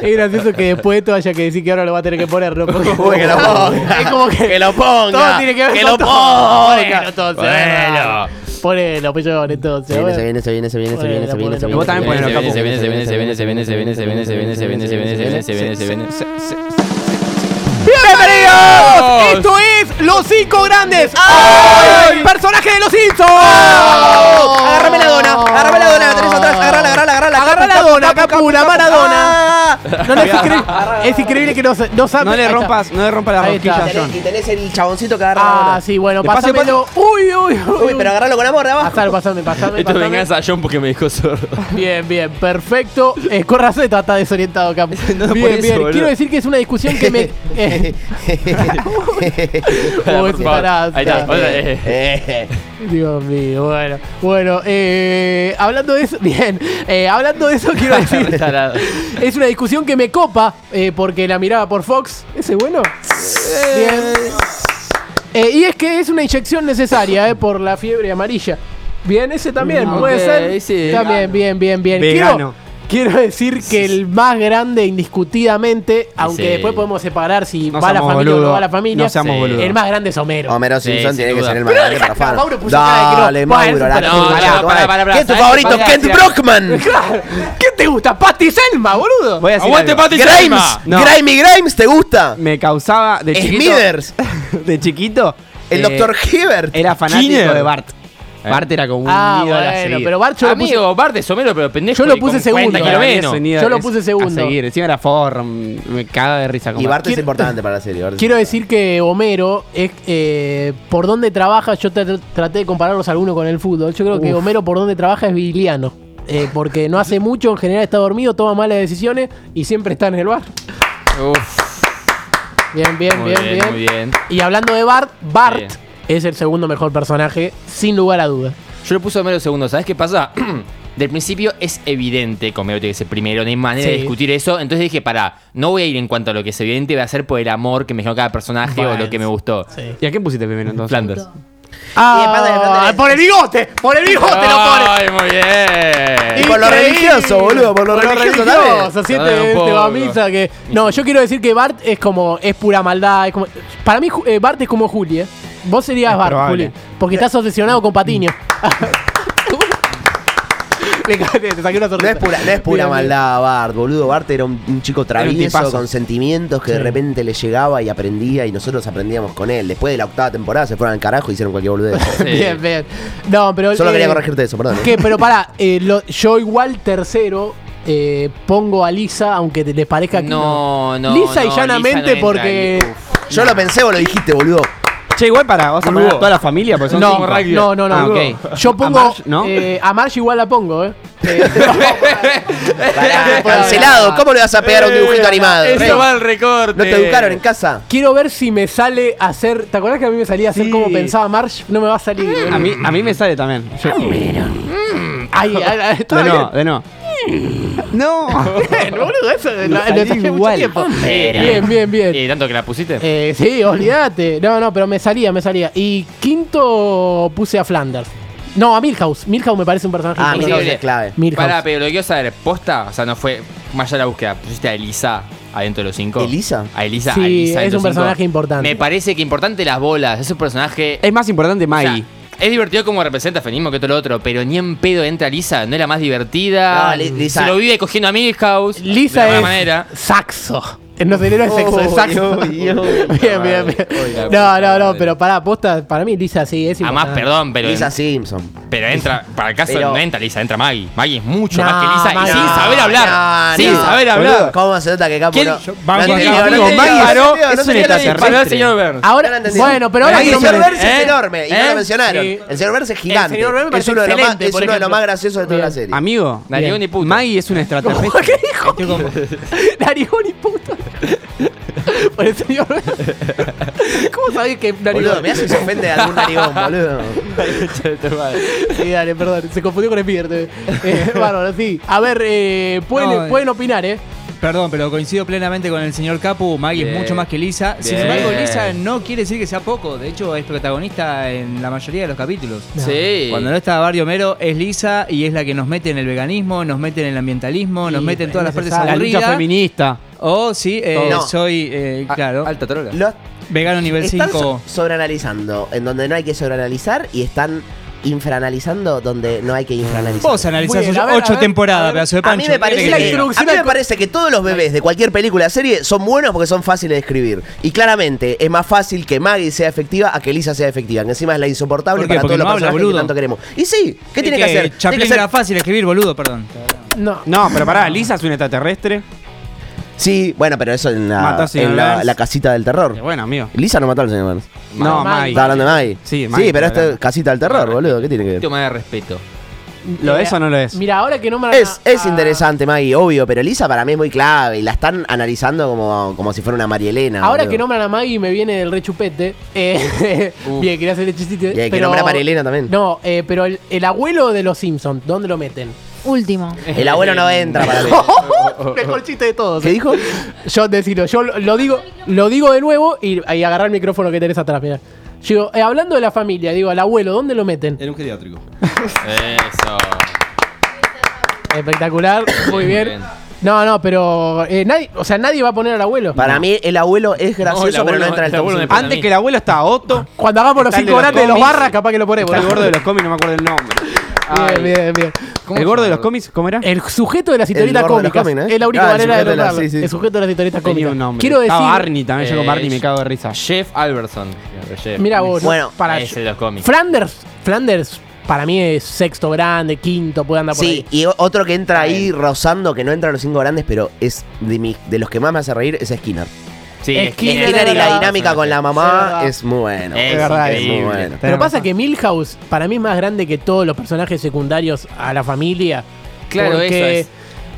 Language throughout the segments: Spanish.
Es gracioso que después de esto haya que decir que ahora lo va a tener que poner, ¿no? Porque- Uy, que lo ponga. Es como que, Que lo ponga. todo tiene que ver que con lo todo. ponga. Entonces, Bueno. Ponelo, pechón, entonces. Se viene, se viene, se viene, se viene, se viene, se viene, se viene. Vos también se viene, ponelo, se viene, capo. se viene, se viene, se viene, se viene, se viene, se viene, se viene, se viene, se viene, se viene, se viene, se viene. ¡Bienvenidos! Esto es Los Cinco Grandes. ¡Ay! ¡Personaje de los Simpsons! Agárrame la dona, agárrame la dona, la tenés atrás, agarrala, agarrala, agarrala. Agarra la dona, Capuna, Maradona. No, no, es, increíble, es increíble que no, se- no sabe. No le rompas, no le rompas rosquillas, John. Y tenés el chaboncito que agarra la Ah, sí, bueno, pásamelo. Uy, uy, uy. Uy, pero agarralo con amor de abajo. Pasame, pasame, pasame. Esto pasame. venganza a John porque me dijo sordo. Bien, bien, perfecto. Eh, con razón está, está desorientado, Capu. No, por bien, eso, bien. boludo. Quiero decir que es una discusión que me. Uy, pará, Ahí está. eh. Dios mío, bueno. Bueno, eh, hablando de eso, bien. eh, hablando de eso, quiero decir. Es una discusión que me copa eh, porque la miraba por Fox. ¿Ese bueno? Bien. Eh, y es que es una inyección necesaria eh, por la fiebre amarilla. Bien, ese también, Mm, puede ser. sí. También, bien, bien, bien. Vegano. Quiero, quiero decir que el más grande, indiscutidamente, aunque Sí. después podemos separar si No va la seamos familia o no boludos. va la familia. No seamos Sí. boludos. El más grande es Homero. Homero Simpson Sí, tiene que duda. ser el Pero más grande para fan. Mauro puso cara de que no. Dale, Bueno, Mauro, la pero- no. ¿Quién es tu ¿Sabés favorito? qué pasa? Kent Brockman. Claro. ¿Qué te gusta? Patty Selma, boludo. Voy a decir ¡Aguante, algo. Pati Grimes. Selma! No. Grimy Grimes, ¿te gusta? Me causaba de chiquito. Smithers. De chiquito. El eh, Dr. Hibbert. Era fanático Skinner. de Bart. Eh. Bart era como un Ah, ídolo a bueno, pero Bart yo lo puse. Amigo, Bart de Somero, pero pendejo. Yo lo puse con segundo. 40 Para kilos mí menos. es un ídolo, Yo lo es puse a segundo. seguir. Encima era form. Me caga de risa. Como Y Bart es Quiero- importante para la serie. Bart es Quiero decir que Homero es eh, por donde trabaja, yo tra- traté de compararlos alguno con el fútbol. Yo creo que. Homero por donde trabaja es viliano. eh, porque no hace mucho, en general está dormido, toma malas decisiones y siempre está en el bar. Uf, Bien, bien, muy bien, bien, bien. muy bien. Y hablando de Bart, Bart Bien. Es el segundo mejor personaje, sin lugar a dudas. Yo le puse Homero segundo. ¿Sabes qué pasa? Del principio es evidente que Homero tiene que ser primero, no hay manera de discutir eso. Entonces dije, para, no voy a ir en cuanto a lo que es evidente, voy a hacer por el amor que me generó cada personaje o lo que me gustó. Sí. ¿Y a qué pusiste primero entonces? Flanders. Ah, por el bigote, por el bigote lo pone. ¡Ay, muy bien! Y por lo religioso, boludo, por lo religioso este va a poco. misa que. No, yo quiero decir que Bart es como. es pura maldad. Es como, para mí, eh, Bart es como Juli, ¿eh? Vos serías Es Bart, probable. Juli. Porque estás obsesionado con Patiño. Le te saqué una No es pura, no es pura maldad, Bart, boludo. Bart era un, un chico travieso, tipazo. con sentimientos que de repente le llegaba y aprendía y nosotros aprendíamos con él. Después de la octava temporada se fueron al carajo y hicieron cualquier boludez. Sí. Bien, bien. No, pero. Solo eh, quería corregirte eso, perdón. Que, pero pará, eh, lo- yo igual tercero eh, pongo a Lisa, aunque te- les parezca que no. No, no. Lisa y no, llanamente Lisa no entra porque. ahí. Uf. Yo lo pensé, vos lo dijiste, boludo. Che, igual para, ¿vas a poner Boludo. a toda la familia? Porque son No, cinco. no, no, no. Ah, ok. Yo pongo. ¿A Marge, no? eh, a Marge igual la pongo, ¿eh? Eh, Pará, cancelado. ¿Cómo le vas a pegar a un dibujito animado? Eso Rey? va al recorte. ¿No te educaron en casa? Quiero ver si me sale a hacer. ¿Te acuerdas que a mí me salía a hacer Sí. como pensaba Marge? No me va a salir. A mí, a mí me sale también. Yo- Ay, ay, ay, está de bien. no, de no. No. Bien, boludo, eso lo, lo mucho igual. tiempo. Bien, bien, bien. ¿Y tanto que la pusiste? Eh, sí, olvídate. No, no, pero me salía, me salía. Y quinto puse a Flanders. No, a Milhouse. Milhouse me parece un personaje Ah. Milhouse es clave. Milhouse. Pará, pero lo que quiero saber, posta, o sea, no fue más allá de la búsqueda, pusiste a Elisa adentro de los cinco. ¿Elisa? A Elisa, Sí, a Elisa es adentro un de los cinco. personaje importante. Me parece que importante las bolas, es un personaje. Es más importante o sea, Maggie. Es divertido como representa feminismo que todo lo otro, pero ni en pedo entra Lisa, no es la más divertida. No, Li- Lisa- Se lo vive cogiendo a Milhouse. Lisa de alguna es manera. saxo. No sé, no es sexo, uy. bien, bien, bien. No, puta no, no, pero para posta, para mí Lisa sí es Además, importante. perdón, pero. Lisa Simpson. Pero entra, para el caso Pero- no entra Lisa, entra Maggie. Maggie es mucho No, más que Lisa Maggie- y sin saber hablar. no, sin no. saber hablar. ¿Cómo se nota que Capo ¿Quién- no? Maggie es un entendió. extraterrestre. Paró el señor Burns. Ahora, bueno, pero ahora el señor Burns ¿Eh? es enorme y no ¿Eh? lo mencionaron. Sí. El señor Burns es gigante. señor Burns es uno de los más, excelente, es por uno de los ejemplo. más graciosos de toda la serie. Amigo, Narigón y puto. Maggie es un extraterrestre. ¿Qué dijo? Narigón y puto. Por el señor. ¿Cómo sabés que narigón? Boludo, me hace se ofende a algún narigón, boludo. Sí, dale, perdón. Se confundió con el Eh, bárbaro, sí. A ver, eh, pueden, No, eh. pueden opinar, ¿eh? Perdón, pero coincido plenamente con el señor Capu. Maggie Bien. es mucho más que Lisa. Sin Bien. embargo, Lisa no quiere decir que sea poco. De hecho, es protagonista en la mayoría de los capítulos. Sí. Cuando no está Barrio Mero, es Lisa y es la que nos mete en el veganismo, nos mete en el ambientalismo, nos mete en todas las partes. La lucha aburridas. feminista. O sí, eh, No. soy, eh, claro, Alta trola. Los- vegano nivel están 5. so- sobreanalizando en donde no hay que sobreanalizar y están infraanalizando donde no hay que infraanalizar. Vos analizás Muy bien, a ocho ver, a ver, a temporadas, ver. pedazo de A pancho. mí, me parece ¿Qué la que, a mí me parece que todos los bebés de cualquier película o serie son buenos porque son fáciles de escribir. Y claramente es más fácil que Maggie sea efectiva a que Lisa sea efectiva. Que encima es la insoportable ¿Por qué? para Porque todos los no habla, personajes que boludo. tanto queremos. Y sí, ¿qué tiene que, hacer? Tiene Chaplin que ser- era fácil escribir, boludo, perdón. No. No, pero pará, Lisa es un extraterrestre. Sí, bueno, pero eso en la, en la, Burns. la casita del terror. Eh, Bueno, amigo. Lisa no mató al señor Burns. No, Maggie. Maggie. Está hablando de Maggie. Sí, Maggie, pero esto claro. es casita del terror, boludo. ¿Qué tiene que ver? más de respeto. ¿Lo es o no lo es? Mira, ahora que nombran Es, a- es a- interesante, Maggie, obvio, pero Lisa para mí es muy clave y la están analizando como, como si fuera una Marielena. Ahora que nombran a Maggie me viene del rechupete. Eh, bien, quería hacer el chistito. Y hay que nombrar a Marielena también. No, eh, pero el, el abuelo de los Simpsons, ¿dónde lo meten? Último. El abuelo no entra para mí. Mejor chiste de todos. ¿Qué eh. dijo? Yo decirlo, yo lo lo digo, lo digo de nuevo y ahí agarrar el micrófono que tenés atrás, mira. Yo digo, eh, hablando de la familia, digo, al abuelo, ¿dónde lo meten? En un geriátrico. Eso. Espectacular, muy bien. No, no, pero eh, nadie, o sea, nadie va a poner al abuelo. Para mí el abuelo es gracioso, el pero abuelo- no entra en el el top abuelo me cinco. Para Antes que el abuelo está Otto. Cuando hagamos los Está el cinco los grandes de los cómics. barras, capaz que lo ponemos. Está el gordo de los cómics, no me acuerdo el nombre. Bien, bien, bien. ¿El gordo de los cómics? ¿Cómo era? El sujeto de las historietas gordo de los cómicas. Es la única Ah, el manera de sujeto de la- nombrarlo. sí, sí. El sujeto de las historietas Tenía cómicas. un nombre. Quiero decir. Estaba Barney también. Yo con Eh, Barney me cago de risa. Jeff Alberson. Jeff. Mira vos, ¿no? Bueno, para Ese de los cómics. Flanders, Flanders para mí es sexto grande, quinto, puede andar por Sí, ahí. y o- otro que entra ahí rozando, que no entra a los cinco grandes, pero es de, mi- de los que más me hace reír, es Skinner. Sí, Skinner y la dinámica con la mamá es muy bueno. Es verdad, es muy bueno. Pero pasa que Milhouse para mí es más grande que todos los personajes secundarios a la familia. Claro, porque, eso es.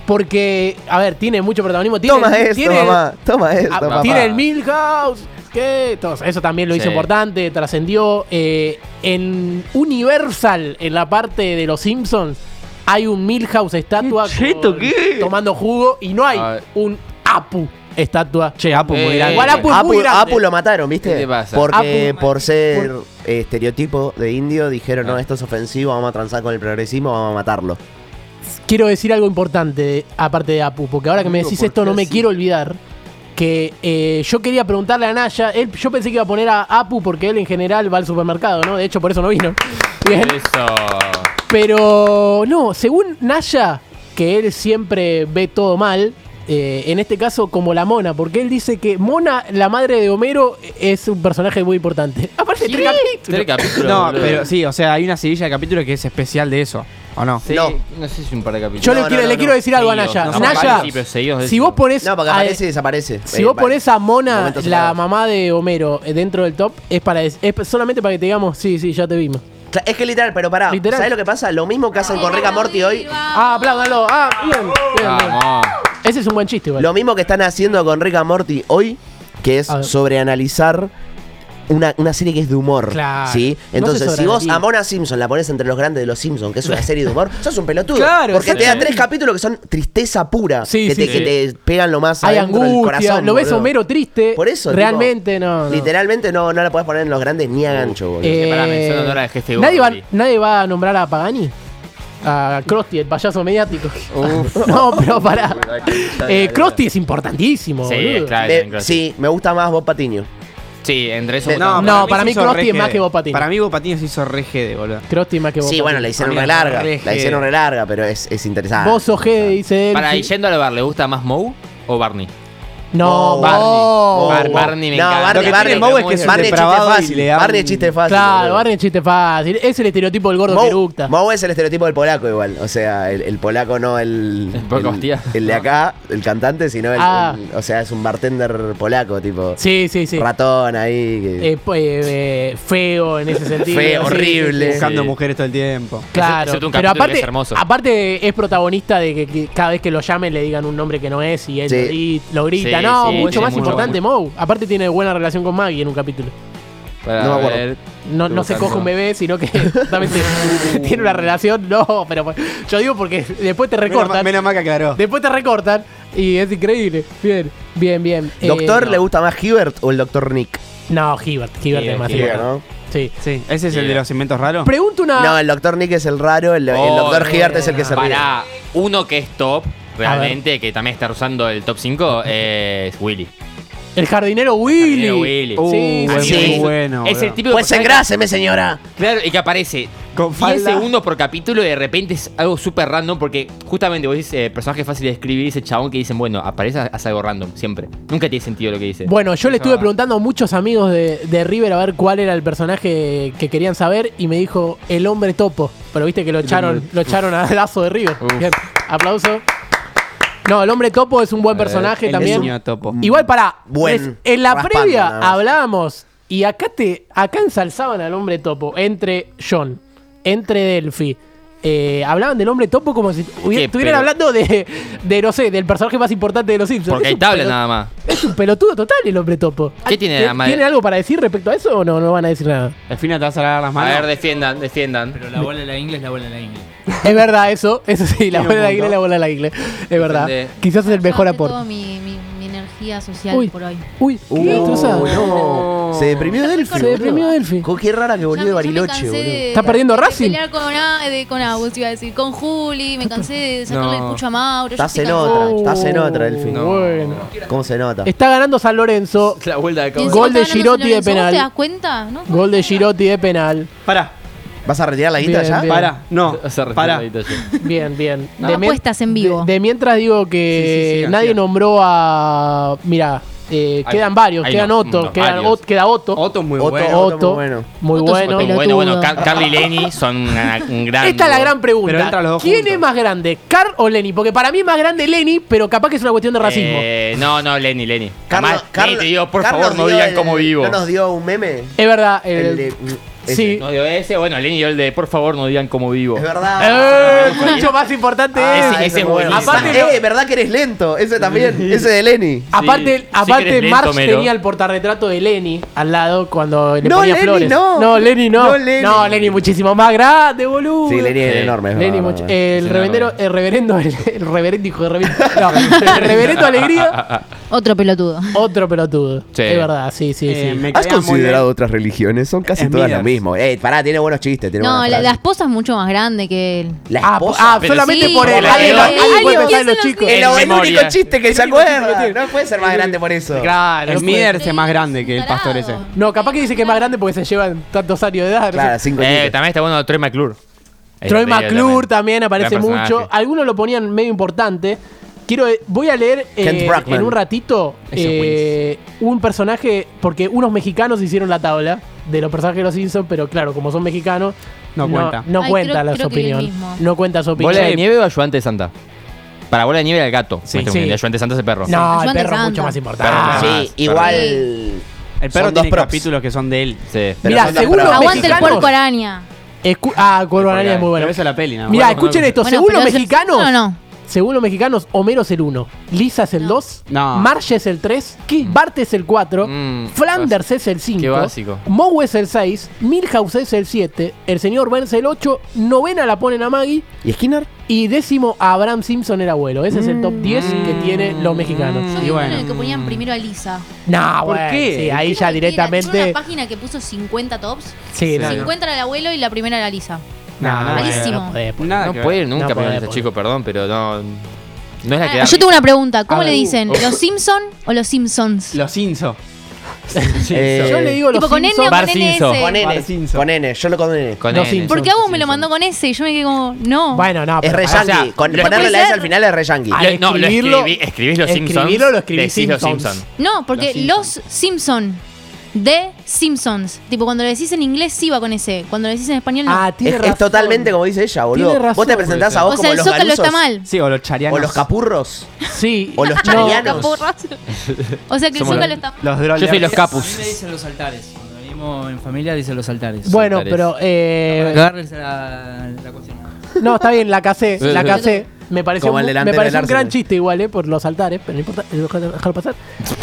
Porque, a ver, tiene mucho protagonismo. Tiene, Toma esto, tiene- mamá. Toma esto, papá. tiene el Milhouse. ¿Qué? Todo eso también lo hizo Sí. importante, trascendió. Eh, en Universal, en la parte de los Simpsons, hay un Milhouse estatua ¿Qué cheto, con- qué? tomando jugo y no hay un Apu estatua. Che, Apu, muy Eh, grande. Igual Apu es muy Apu, grande. Apu lo mataron, ¿viste? ¿Qué te pasa? Porque Apu- por ser eh, estereotipo de indio dijeron, no, Ah. esto es ofensivo, vamos a transar con el progresismo, vamos a matarlo. Quiero decir algo importante, aparte de Apu, porque ahora que me decís esto no me quiero olvidar. Que eh, yo quería preguntarle a Naya, él, yo pensé que iba a poner a Apu porque él en general va al supermercado, ¿no? De hecho, por eso no vino. Bien. Eso. Pero no, según Naya, que él siempre ve todo mal, eh, en este caso como la Mona, porque él dice que Mona, la madre de Homero, es un personaje muy importante. Aparte, tres capítulos. Tres capítulos. No, boludo. pero sí, o sea, hay una seguilla de capítulos que es especial de eso. ¿O no? Sí, No. no. sé si un par de capítulos. Yo le, No, quiero, no, le no, quiero no. decir algo a Naya. no, Naya, si vos pones... No, porque a- aparece y desaparece. Si Eh, vos pones a Mona, la mamá de Homero, eh, dentro del top, es para es solamente para que te digamos, sí, sí, ya te vimos. Es que literal, pero pará. Literal. ¿Sabes lo que pasa? Lo mismo que hacen con Rick and Morty hoy. Ah, apláudalo. Ah, bien, bien, bien. Ese es un buen chiste, igual. Lo mismo que están haciendo con Rick and Morty hoy, que es A ver. sobreanalizar una, una serie que es de humor. Claro. ¿sí? Entonces, si vos a Mona Simpson la pones entre los grandes de los Simpsons, que es una serie de humor, sos un pelotudo. Claro, porque te da tres capítulos que son tristeza pura. Sí, que, sí, te, sí. que te pegan lo más Hay del angustia, corazón. lo ves boludo. Homero triste. Por eso, tipo, Realmente no. no. Literalmente no, no la podés poner en los grandes ni a gancho, boludo. Eh, ¿nadie va. ¿Nadie va a nombrar a Pagani? A Krusty, el payaso mediático. no, pero pará. Eh, Krusty es importantísimo, Sí, boludo. es Krusty. sí, me gusta más Bob Patiño. Sí, entre eso. De- No, mí para se mí hizo re es más GD. que Bob Patiño. Para mí Bob Patiño se hizo re de boludo. Krusty más que vos. Sí, bueno, la hicieron Amiga, re larga. re La hicieron re larga, pero es, es interesante. Vos sos G, dice él. Para, sí. y yendo al bar, ¿le gusta más Moe o Barney? No, Barney. Moe. Bar- Barney me No, encanta. Barney, Lo que Barney, tiene Moe es que es Barney chiste depravado y fácil. le da Barney un- chiste fácil. Claro, boludo. Barney es chiste fácil. Es el estereotipo del gordo que Moe, eructa. Moe es el estereotipo del polaco igual. O sea, el, el polaco no el. El poco hostia. el de acá, el cantante, sino el, Ah. el- O sea, es un bartender polaco, tipo. Sí, sí, sí. Ratón ahí. que- Eh, pues, eh, feo en ese sentido. Feo, Sí, horrible. sí, sí. Buscando Sí. mujeres todo el tiempo. Claro, Excepto un pero capítulo que aparte, es hermoso. aparte es protagonista de que, que cada vez que lo llamen le digan un nombre que no es y él Sí. lo, gri- lo grita. No, sí, mucho sí, más mucho importante Moe. Aparte tiene buena relación con Maggie en un capítulo. Para No me acuerdo. ver. No, no se coge un bebé, sino que justamente tiene una relación. No, pero pues, yo digo porque después te recortan. menos mal que aclaró. Después te recortan y es increíble. Bien, bien, bien. Eh, ¿Doctor no. le gusta más Hibbert o el Doctor Nick? No, Hibbert. Hibbert es más Hibbert. Sí. Sí, ese es el de los inventos raros. Pregunto una. No, el Doctor Nick es el raro, el, el Oh, Doctor no, Hibbert es el que se ríe. Para uno que es top, realmente, que también está usando el top 5, es Willy. El jardinero Willy. Jardinero Willy. Uh, sí, bueno. es el típico Pues engráseme, señora. Claro, y que aparece Con 10 falda. segundos por capítulo y de repente es algo súper random porque justamente vos dices eh, personaje fácil de escribir ese chabón que dicen, bueno, aparece, hace algo random, siempre. Nunca tiene sentido lo que dice. Bueno, yo le estuve preguntando a muchos amigos de, de River a ver cuál era el personaje que querían saber y me dijo el hombre topo. Pero viste que lo echaron, lo echaron a lazo de River. Uf. Bien, aplauso. No, el hombre topo es un buen ver, personaje El también. niño topo. Igual para Buen en la raspando, previa nada más. hablábamos y acá te acá ensalzaban al hombre topo entre John, entre Delphi. Eh, hablaban del hombre topo como si hubiera- estuvieran Pero- hablando de, de, no sé, del personaje más importante de los Simpsons. porque Es hay tablas nada más. Es un pelotudo total el hombre topo. ¿Qué tiene ¿Te- nada más de- ¿Tiene algo para decir respecto a eso o no? No van a decir nada. Al final te vas a lavar las A manos. ver, defiendan, defiendan. Pero la bola de la ingle es la bola de la ingle. Es verdad eso, eso sí, la Tiene bola de la iglesia, la bola de la iglesia. Es verdad. Defende. Quizás es el Yo mejor aporte. Social Uy. por hoy. Uy, qué destrozada. no. Se deprimió Delphi. Se deprimió Delphi. Co- Qué rara que volvió de me- me Bariloche, cansé boludo. de- ¿Está perdiendo de Racing? pelear con, A- de, con Agus, iba a decir, con Juli, me cansé de sacarle No. el pucho a Mauro. yo Estás estoy en cansada. otra, estás en otra, Delphi. No. Bueno. ¿Cómo se nota? Está ganando San Lorenzo. La vuelta de Y encima Gol de está ganando Girotti San de Lorenzo, ¿vos penal. ¿Te das cuenta? ¿No? Gol de Girotti de penal. Pará, ¿Vas a retirar la guita Bien, ya? bien. pará. No, ya. Bien, bien. No, De mien- apuestas en vivo. De, de mientras digo que Sí, sí, sigan, nadie nombró a. Mira, eh, Hay- quedan varios. quedan no- Otto. no, quedan varios. Ot- queda Otto. Otto es muy Otto, bueno. Otto. Otto. muy bueno. Muy Otto es bueno. Bueno, bueno. Car- Carly y Lenny son una- un gran. Esta es la gran Pero entran pregunta. los dos ¿Quién juntos. es más grande, Carl o Lenny? Porque para mí es más grande Lenny, pero capaz que es una cuestión de racismo. Eh, no, no, Lenny, Lenny. Carlos- Jamás, Lenny te digo, por Carlos favor, no dio digan el- cómo vivo. ¿No nos dio un meme? es verdad. el- El de- ese. sí. No dio ese, bueno, Lenny dio el de, por favor, no digan cómo vivo. Es verdad. Eh, mucho más importante Ah, es. ese- ese es buenísimo. Aparte, eh, verdad que eres lento. Ese también. ese de Lenny. Aparte, sí aparte lento, Mero. tenía el portarretrato de Lenny al lado cuando le No, ponía Lenny flores. no. no, Lenny no. No, Lenny. No, Lenny muchísimo más grande, boludo. Sí, Lenny es enorme. es Lenny mucho- el Sí, reverendo, el reverendo, el, el reverendo hijo de reverendo. No, el reverendo alegría, Otro pelotudo. otro pelotudo. Sí. Es verdad, sí, sí, Eh, sí. me ¿Has caía muy considerado otras religiones? Son casi todas lo Smithers. mismo. Eh, pará, tiene buenos chistes. Tiene No, buenas la, la frases. esposa es mucho más grande que él. La Ah, esposa. ah, Pero solamente sí, por él. porque Alguien, la- alguien puede Alguien pensar en los chicos. el, el memoria. único chiste que se acuerda. No puede ser más grande por eso. Claro, no puede- Smithers es más grande que el pastor ese. No, capaz que dice que es más grande porque se llevan tantos años de edad. no sé. Claro, cinco Eh, también está bueno Troy McClure. Troy Es medio McClure también aparece mucho. Algunos lo ponían medio importante. Quiero, voy a leer eh, en un ratito eh, un personaje, porque unos mexicanos hicieron la tabla de los personajes de los Simpsons, pero claro, como son mexicanos, No cuenta. No Ay, cuenta creo- la creo opinión. No cuenta su opinión. ¿Bola de nieve o ayudante de Santa? Para bola de nieve era el gato. Sí, Sí. El ayudante de Santa es el perro. No, el perro es Santa. mucho más importante. Sí, igual. El perro son dos tiene capítulos que son de él. Sí. Mira, según los. Aguante el puerco araña. Escu- ah, Cuervo Araña es muy bueno. esa es la peli. Mira, Bueno, escuchen esto. Bueno, según los ¿es el mexicanos, Simpson o no? Según los mexicanos, Homero es el 1, Lisa es el 2, No. Marge es el 3, Bart es el 4, Mm, Flanders es el 5, Qué básico. Moe es el 6, Milhouse es el 7, el señor Burns el 8, novena la ponen a Maggie ¿Y Skinner? y décimo a Abraham Simpson el abuelo. Ese es el top 10 que tienen los mexicanos. Yo Y bueno. en el que ponían primero a Lisa. No, ¿Por bueno, qué? sí, ahí ya que era- directamente. Una página que puso 50 tops. Sí, no, no. 50 era el abuelo y la primera era Lisa. No, no, Malísimo. no. Nada No que puede ver. nunca No poner puede, ese puede. chico, perdón, pero no. No es la que Ah, da. yo tengo una pregunta. ¿Cómo A le ver. dicen? ¿Los Simpson o los Simpsons? Los Inso. Eh, Yo le digo los Tipo con N o Simpsons. con. NS. N. Con N. Yo lo con N. Con Los. Simpsons. Porque a vos me lo mandó con S y yo me quedé como, no. Bueno, no, Es pero re yankee. sea, Con lo- ponerle puede la S al final es re yankee. Ah, Lo- no, lo escribirlo- escribí, escribís los Simpsons. escribirlo lo escribís decís los Simpsons. Simpsons. No, porque Los los Simpson. De Simpsons. Tipo, cuando lo decís en inglés sí va con S. Cuando lo decís en español no. Ah, tiene Es, es razón. totalmente como dice ella, boludo. Tiene razón. Vos te presentás a vos o sea, como el los Zócalo galusos, está mal. Sí, o los charianos. O los capurros. Sí. O los No, charianos. O sea que el Somos Zócalo está mal. Los Yo soy los capus. A mí me dicen los altares. Cuando venimos en familia dicen los altares. Bueno, Altares. pero. Eh, Agarres la, la cuestión. No, está bien, la casé. La casé. Me pareció, Como el mu- me pareció del un gran chiste igual, ¿eh? Por los altares, pero no importa, eh, déjalo déjalo pasar.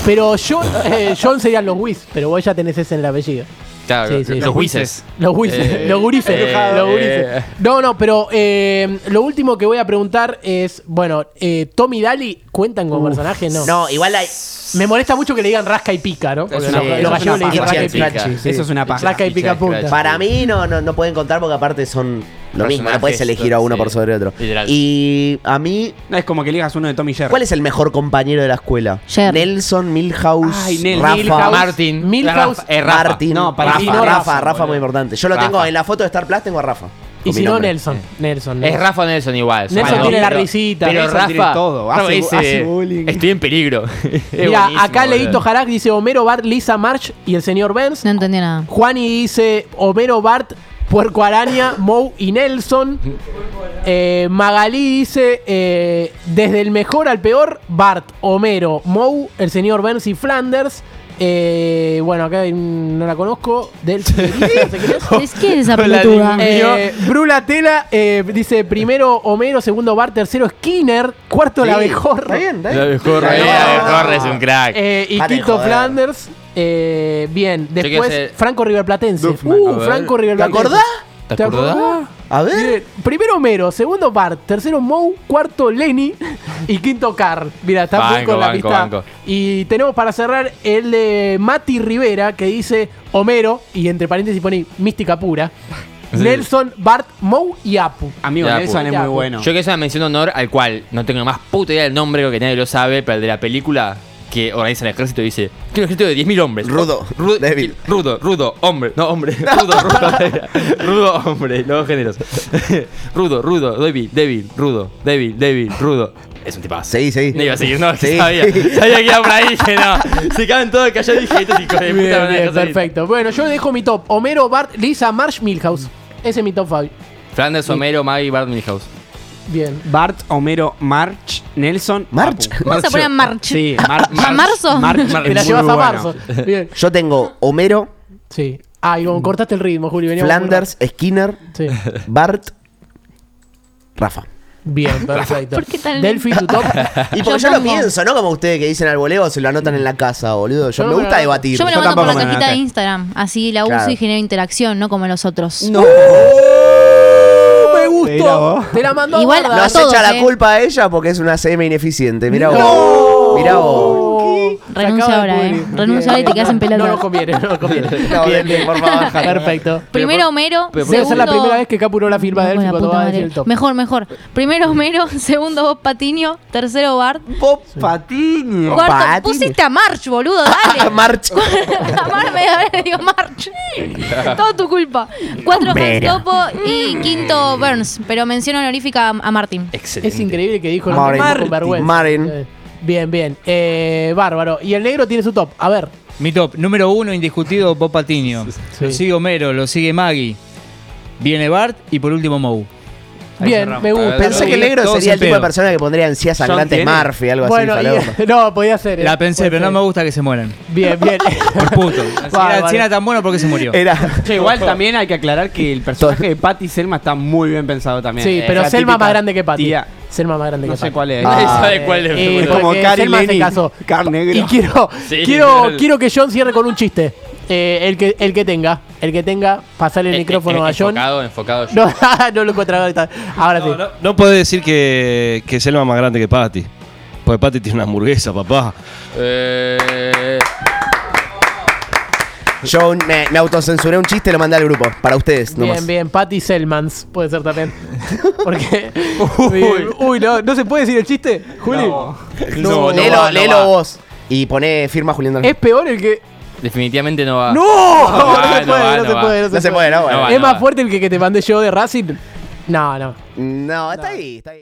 Pero yo, eh, John serían los Whis, pero vos ya tenés ese en el apellido. Claro, Sí, sí, los Wises. Los Wises, Eh, los gurises, eh, los gurises. eh. No, no, pero eh, lo último que voy a preguntar es, bueno, eh, Tommy y Daly cuentan como personajes, no. No, igual hay. Me molesta mucho que le digan rasca y pica, ¿no? Porque una- los- eso es le una dicen rasca y pica. Eso es una paja. Rasca y pica punta. Para mí no, no, no pueden contar porque aparte son lo mismo, no puedes elegir a uno sí. por sobre otro. Literal. Y a mí, No, es como que ligas uno de Tommy Jerry. ¿cuál es el mejor compañero de la escuela? Jerry. Nelson, Milhouse, Ay, Nel- Rafa, Milhouse. Martin. Milhouse. Rafa, eh, Rafa. Martin. No, para Rafa, mí Rafa, no Rafa, Rafa, muy importante. Yo lo Rafa. tengo en la foto de Star Plus, tengo a Rafa. Y si no. Nelson. Nelson. Es Rafa Nelson igual. son Nelson los tiene la risita. Pero Nelson tiene Rafa, todo, Rafa hace- dice, hace bullying. Estoy en peligro. Mira, acá boludo. Leito Harak dice Homero, Bart, Lisa, March y el señor Burns. No entendí nada. Juani dice Homero, Bart, Puerco Araña, Moe y Nelson. Eh, Magalí dice eh, desde el mejor al peor, Bart, Homero, Moe, el señor Burns y Flanders. Eh, bueno, acá no la conozco. Del no es. Que es esa pelotuda. Eh, Brula Tela eh, dice primero Homero, segundo Bart, tercero Skinner, cuarto la Sí, mejor. Está bien, está La bien. mejor, Está bien. la mejor es un crack. Eh, y joder. Flanders. Eh, bien, después Franco Riverplatense. Uh. Franco ¿Te Riverplatense. acordás? ¿Te acordás? A ver. Bien, Primero Homero, segundo Bart, tercero Moe, cuarto Lenny y quinto Carl. Mira, está Banco, con la banco, pista. banco. Y tenemos para cerrar el de Mati Rivera que dice Homero y entre paréntesis pone mística pura. Nelson, Bart, Moe y Apu. Amigo, Nelson es muy bueno. Yo hacer una mención de honor al cual no tengo más puta idea del nombre, creo que nadie lo sabe, pero el de la película que organiza el ejército dice: Quiero un ejército de 10.000 hombres. Rudo, rudo, débil. Rudo, rudo, hombre. No, hombre. Rudo, rudo. rudo, hombre. Los dos géneros. rudo, rudo, débil, débil, rudo, débil, débil, rudo. Es un tipazo. Seguí, seguí. No iba a seguir, no, Sí. sabía. Sabía que iba por ahí, dije, no. Se caen todos callados y dije, estos hijos de puta Bien, me van a bien, dejar salir". perfecto. Bueno, yo dejo mi top. Homero, Bart, Lisa, Marsh, Milhouse. Ese es mi top 5. Flanders, Homero, Maggie, Bart, Milhouse. Bien. Bart, Homero, March, Nelson, March. Papu. ¿Cómo se pone en March? Sí, Mar ¿A marzo? March Te la es llevas muy a bueno. marzo. Bien. Yo tengo Homero, Sí. Ah, y como cortaste el ritmo, Juli. veníamos muy Flanders, Skinner, rápido. Sí. Bart, Rafa. Bien, perfecto. ¿Por qué tan Delphi, tu top. Y porque Yo yo, lo pienso, ¿no? Como ustedes que dicen al voleo se lo anotan en la casa, boludo. Yo Yo me no me gusta lo- debatir. Yo me lo Yo mando por la cajita de anoté. Instagram. Así la uso Claro. y genero interacción, no como los otros. No. vos. Te la mandó Igual- a se todos, echa la eh. culpa a ella porque es una CM ineficiente. Mirá No. vos. Mirá vos. Renuncia de ahora, eh. Renuncia ahora y te quedas en pelota. No nos conviene, no nos conviene. No, bien, bien, por favor. Perfecto. Primero Homero, Voy a segundo... ser la primera vez que capuró la firma de el top. Mejor, mejor. Primero Homero, segundo Bob Patiño, tercero Bart, Bob Patiño. cuarto... Patiño. Pusiste a March, boludo, dale. March. a Mar media vez le digo March. Todo tu culpa. Cuatro Topo y quinto Burns. Pero mención honorífica a, Martin. Excelente. Es increíble que dijo el Marin. nombre con vergüenza. Bien, bien. Eh, bárbaro. Y el negro tiene su top. A ver. Mi top, número uno, indiscutido, Bob Patiño. Sí. Lo sigue Homero, lo sigue Maggie. Viene Bart y por último Moe. Ahí Bien, cerramos. me gusta. Pensé que el negro sería en el tipo de persona que pondría encías sangrantes tiene. Murphy, algo Bueno, así. y- no, podía ser. eh. La pensé, pero no me gusta que se mueran. Bien, bien. Por puto. Si Bárbaro. era, si era tan bueno, ¿por qué se murió? Era. Che, igual también hay que aclarar que el personaje de Patty Selma está muy bien pensado también. Sí, Eh, pero Selma más grande que Patty. tía. Selma más grande No que sé Patty. cuál es. Nadie Ah, sabe cuál es. Eh, boludo. como porque Cari Selma se Lenny, casó. Car negro. Y quiero, Sí, quiero, literal. quiero que John cierre con un chiste. Eh, el, que, el que tenga. El que tenga, pasarle el Eh, micrófono eh, a John. Enfocado, enfocado. No, no lo encuentro ahorita. Ahora sí. No, no, no puede decir que, que Selma es más grande que Patty. Porque Patty tiene una hamburguesa, papá. Eh, Yo me, me autocensuré un chiste y lo mandé al grupo. Para ustedes, nomás. Bien, bien. Patty Selmans puede ser también. Porque. Uy, uy, no, ¿no se puede decir el chiste, Juli? no, No, léelo, va, no léelo va. vos. Y poné firma Julián. Es peor el que. Definitivamente no va. ¡No! No, va, se no puede, va, no no se va. puede, No se puede, ¿no? Bueno. No va. Es más fuerte el que, que te mandé yo de Racing. No, no. No, está ahí, está ahí.